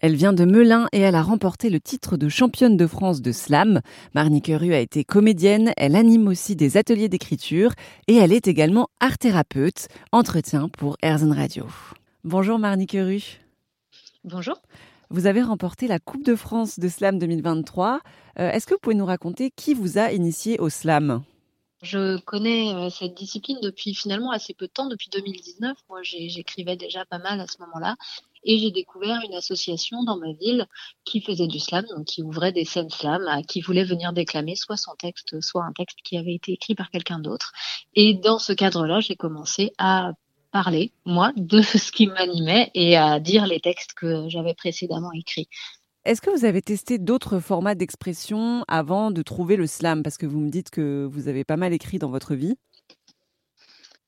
Elle vient de Melun et elle a remporté le titre de championne de France de slam. Marnique Rue a été comédienne, elle anime aussi des ateliers d'écriture et elle est également art thérapeute. Entretien pour Erzen Radio. Bonjour Marnique Rue. Bonjour. Vous avez remporté la Coupe de France de slam 2023. Euh, est-ce que vous pouvez nous raconter qui vous a initié au slam? Je connais euh, cette discipline depuis finalement assez peu de temps, depuis 2019. Moi, j'écrivais déjà pas mal à ce moment-là. Et j'ai découvert une association dans ma ville qui faisait du slam, donc qui ouvrait des scènes slam, qui voulait venir déclamer soit son texte, soit un texte qui avait été écrit par quelqu'un d'autre. Et dans ce cadre-là, j'ai commencé à parler, moi, de ce qui m'animait et à dire les textes que j'avais précédemment écrits. Est-ce que vous avez testé d'autres formats d'expression avant de trouver le slam? Parce que vous me dites que vous avez pas mal écrit dans votre vie.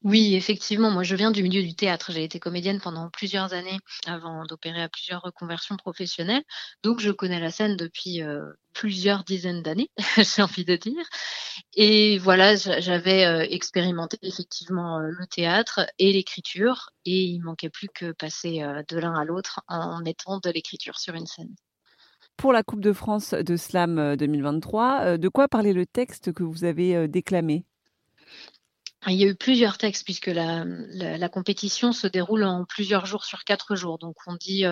Oui, effectivement. Moi, je viens du milieu du théâtre. J'ai été comédienne pendant plusieurs années avant d'opérer à plusieurs reconversions professionnelles. Donc, je connais la scène depuis euh, plusieurs dizaines d'années, j'ai envie de dire. Et voilà, j'avais euh, expérimenté effectivement euh, le théâtre et l'écriture. Et il manquait plus que passer de l'un à l'autre en mettant de l'écriture sur une scène pour la Coupe de France de Slam 2023. Euh, euh, de quoi parlait le texte que vous avez déclamé? Il y a eu plusieurs textes puisque la, compétition se déroule en plusieurs jours sur quatre jours. Donc on dit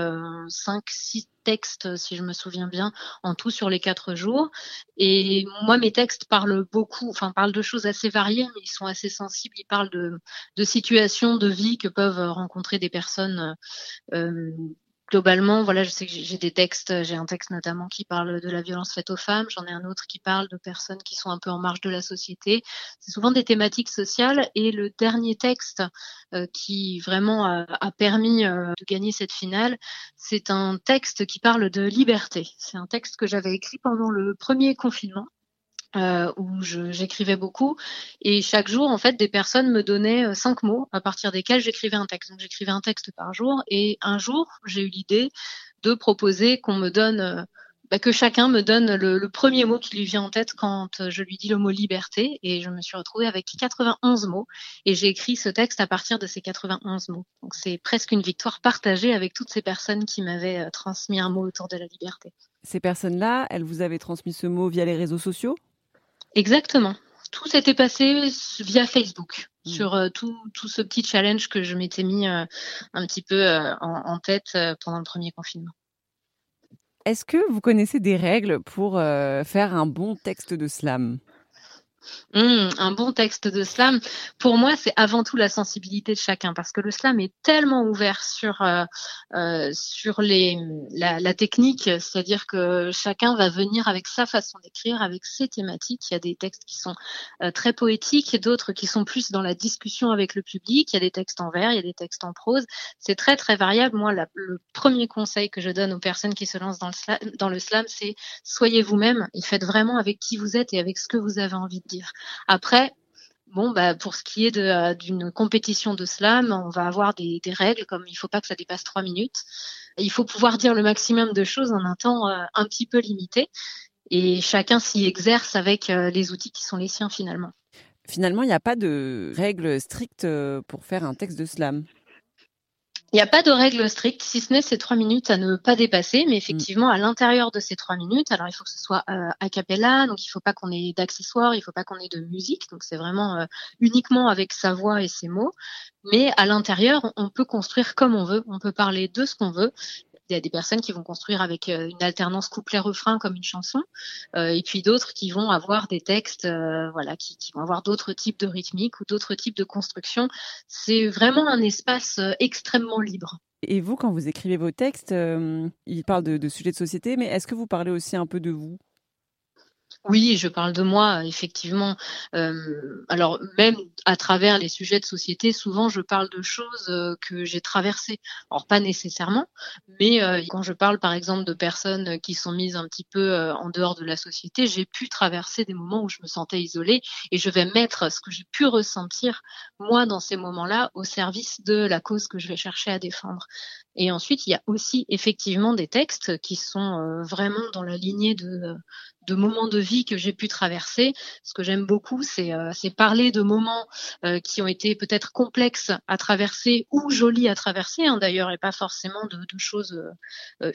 cinq, six textes, si je me souviens bien, en tout sur les quatre jours. Et moi, mes textes parlent beaucoup, enfin parlent de choses assez variées, mais ils sont assez sensibles. Ils parlent de, situations de vie que peuvent rencontrer des personnes globalement, voilà, je sais que j'ai des textes, j'ai un texte notamment qui parle de la violence faite aux femmes, j'en ai un autre qui parle de personnes qui sont un peu en marge de la société. C'est souvent des thématiques sociales et le dernier texte euh, qui vraiment a, permis euh, de gagner cette finale, c'est un texte qui parle de liberté. C'est un texte que j'avais écrit pendant le premier confinement euh, où j'écrivais beaucoup et chaque jour en fait des personnes me donnaient euh, cinq mots à partir desquels j'écrivais un texte. Donc j'écrivais un texte par jour et un jour j'ai eu l'idée de proposer qu'on me donne euh, bah, que chacun me donne le, premier mot qui lui vient en tête quand je lui dis le mot liberté et je me suis retrouvée avec 91 mots et j'ai écrit ce texte à partir de ces 91 mots. Donc c'est presque une victoire partagée avec toutes ces personnes qui m'avaient transmis un mot autour de la liberté. Ces personnes-là, elles vous avaient transmis ce mot via les réseaux sociaux? Exactement. Tout s'était passé via Facebook hmm. sur euh, tout, ce petit challenge que je m'étais mis euh, un petit peu euh, en, tête pendant le premier confinement. Est-ce que vous connaissez des règles pour faire un bon texte de slam? Mmh, un bon texte de slam, pour moi, c'est avant tout la sensibilité de chacun, parce que le slam est tellement ouvert sur euh, euh, sur les la, technique, c'est-à-dire que chacun va venir avec sa façon d'écrire, avec ses thématiques. Il y a des textes qui sont euh, très poétiques, d'autres qui sont plus dans la discussion avec le public. Il y a des textes en vers, il y a des textes en prose. C'est très très variable. Moi, le premier conseil que je donne aux personnes qui se lancent dans le slam, slam, c'est soyez vous-même et faites vraiment avec qui vous êtes et avec ce que vous avez envie de dire. Après, Bon, bah, pour ce qui est euh, d'une compétition de slam, on va avoir des, règles comme il ne faut pas que ça dépasse trois minutes. Il faut pouvoir dire le maximum de choses en un temps euh, un petit peu limité. Et chacun s'y exerce avec euh, les outils qui sont les siens finalement. Finalement, il n'y a pas de règles strictes pour faire un texte de slam. Il n'y a pas de règle stricte, si ce n'est ces trois minutes à ne pas dépasser, mais effectivement, à l'intérieur de ces trois minutes, alors il faut que ce soit euh, a cappella, donc il ne faut pas qu'on ait d'accessoires, il ne faut pas qu'on ait de musique, donc c'est vraiment euh, uniquement avec sa voix et ses mots. Mais à l'intérieur, on peut construire comme on veut, on peut parler de ce qu'on veut, il y a des personnes qui vont construire avec euh, une alternance couplet-refrain comme une chanson, euh, et puis d'autres qui vont avoir des textes, euh, voilà, qui, vont avoir d'autres types de rythmiques ou d'autres types de construction. C'est vraiment un espace extrêmement libre. Et vous, quand vous écrivez vos textes, ils parlent de, de sujets de société, mais est-ce que vous parlez aussi un peu de vous? Oui, je parle de moi, effectivement. Euh, alors même à travers les sujets de société, souvent je parle de choses euh, que j'ai traversées. Alors pas nécessairement, mais euh, quand je parle par exemple de personnes qui sont mises un petit peu en dehors de la société, j'ai pu traverser des moments où je me sentais isolée et je vais mettre ce que j'ai pu ressentir moi dans ces moments-là au service de la cause que je vais chercher à défendre. Et ensuite, il y a aussi effectivement des textes qui sont vraiment dans la lignée de, de moments de vie que j'ai pu traverser. Ce que j'aime beaucoup, c'est parler de moments qui ont été peut-être complexes à traverser ou jolis à traverser, hein, d'ailleurs, et pas forcément de, choses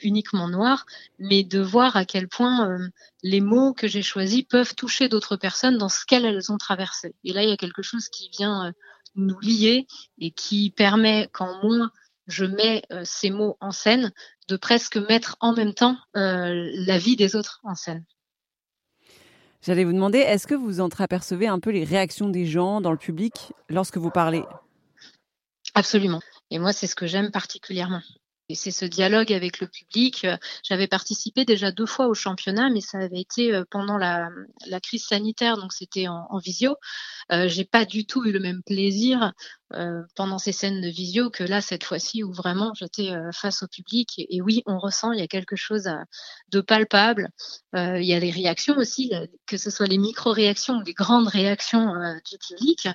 uniquement noires, mais de voir à quel point les mots que j'ai choisis peuvent toucher d'autres personnes dans ce qu'elles ont traversé. Et là, il y a quelque chose qui vient nous lier et qui permet, quand moi je mets euh, ces mots en scène, de presque mettre en même temps euh, la vie des autres en scène. J'allais vous demander, est-ce que vous entreapercevez un peu les réactions des gens dans le public lorsque vous parlez? Absolument. Et moi, c'est ce que j'aime particulièrement. Et c'est ce dialogue avec le public. J'avais participé déjà deux fois au championnat, mais ça avait été euh, pendant la, crise sanitaire, donc c'était en, visio. Euh, J'ai pas du tout eu le même plaisir euh, pendant ces scènes de visio que là cette fois-ci où vraiment j'étais euh, face au public. Et, oui, on ressent, il y a quelque chose de palpable. il y a les réactions aussi, que ce soit les micro-réactions ou les grandes réactions du public.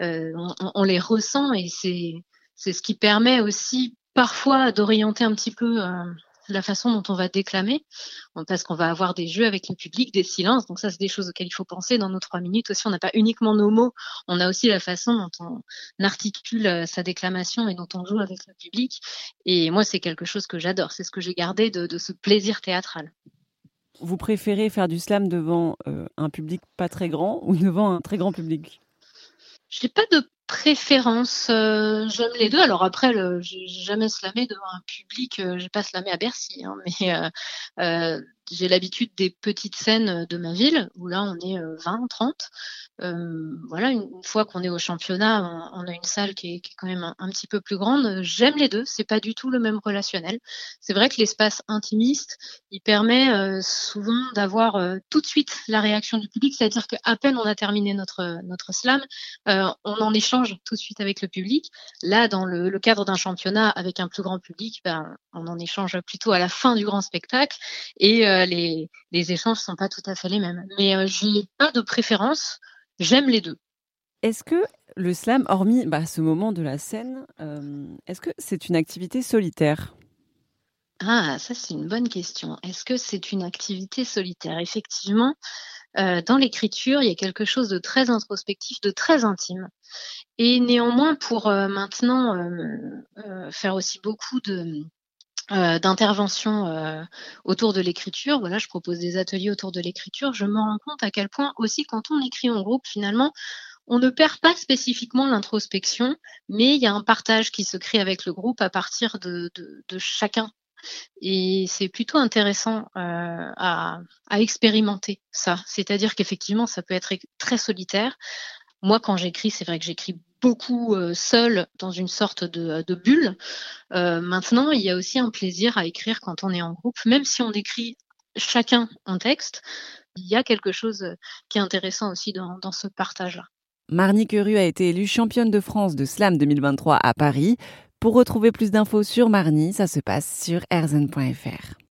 On, on, les ressent et c'est c'est ce qui permet aussi parfois d'orienter un petit peu euh, la façon dont on va déclamer, parce qu'on va avoir des jeux avec le public, des silences. Donc ça, c'est des choses auxquelles il faut penser dans nos trois minutes. Aussi, on n'a pas uniquement nos mots, on a aussi la façon dont on articule euh, sa déclamation et dont on joue avec le public. Et moi, c'est quelque chose que j'adore. C'est ce que j'ai gardé de, ce plaisir théâtral. Vous préférez faire du slam devant euh, un public pas très grand ou devant un très grand public? Je n'ai pas de préférence, euh, j'aime les deux. Alors après, j'ai jamais slamé devant un public, euh, j'ai pas slamé à Bercy, hein, mais euh, euh j'ai l'habitude des petites scènes de ma ville où là on est 20, 30. Euh, voilà, une, fois qu'on est au championnat, on, a une salle qui est, qui est quand même un, petit peu plus grande. J'aime les deux, c'est pas du tout le même relationnel. C'est vrai que l'espace intimiste, il permet euh, souvent d'avoir euh, tout de suite la réaction du public, c'est-à-dire qu'à peine on a terminé notre notre slam, on en échange tout de suite avec le public. Là, dans le, le cadre d'un championnat avec un plus grand public, ben, on en échange plutôt à la fin du grand spectacle et euh, les, les échanges sont pas tout à fait les mêmes. Mais euh, j'ai pas de préférence, j'aime les deux. Est-ce que le slam, hormis bah, ce moment de la scène, euh, est-ce que c'est une activité solitaire? Ah, ça c'est une bonne question. Est-ce que c'est une activité solitaire? Effectivement, dans l'écriture, il y a quelque chose de très introspectif, de très intime. Et néanmoins, pour maintenant faire aussi beaucoup de, euh, d'intervention euh, autour de l'écriture. Voilà, je propose des ateliers autour de l'écriture. Je me rends compte à quel point aussi quand on écrit en groupe, finalement, on ne perd pas spécifiquement l'introspection, mais il y a un partage qui se crée avec le groupe à partir de, de, chacun. Et c'est plutôt intéressant euh, à, à expérimenter ça. C'est-à-dire qu'effectivement, ça peut être très solitaire. Moi, quand j'écris, c'est vrai que j'écris beaucoup euh, seul dans une sorte de, de bulle. Euh, maintenant, il y a aussi un plaisir à écrire quand on est en groupe, même si on écrit chacun un texte. Il y a quelque chose qui est intéressant aussi dans, dans ce partage-là. Marnie Queru a été élue championne de France de Slam 2023 à Paris. Pour retrouver plus d'infos sur Marnie, ça se passe sur erzen.fr.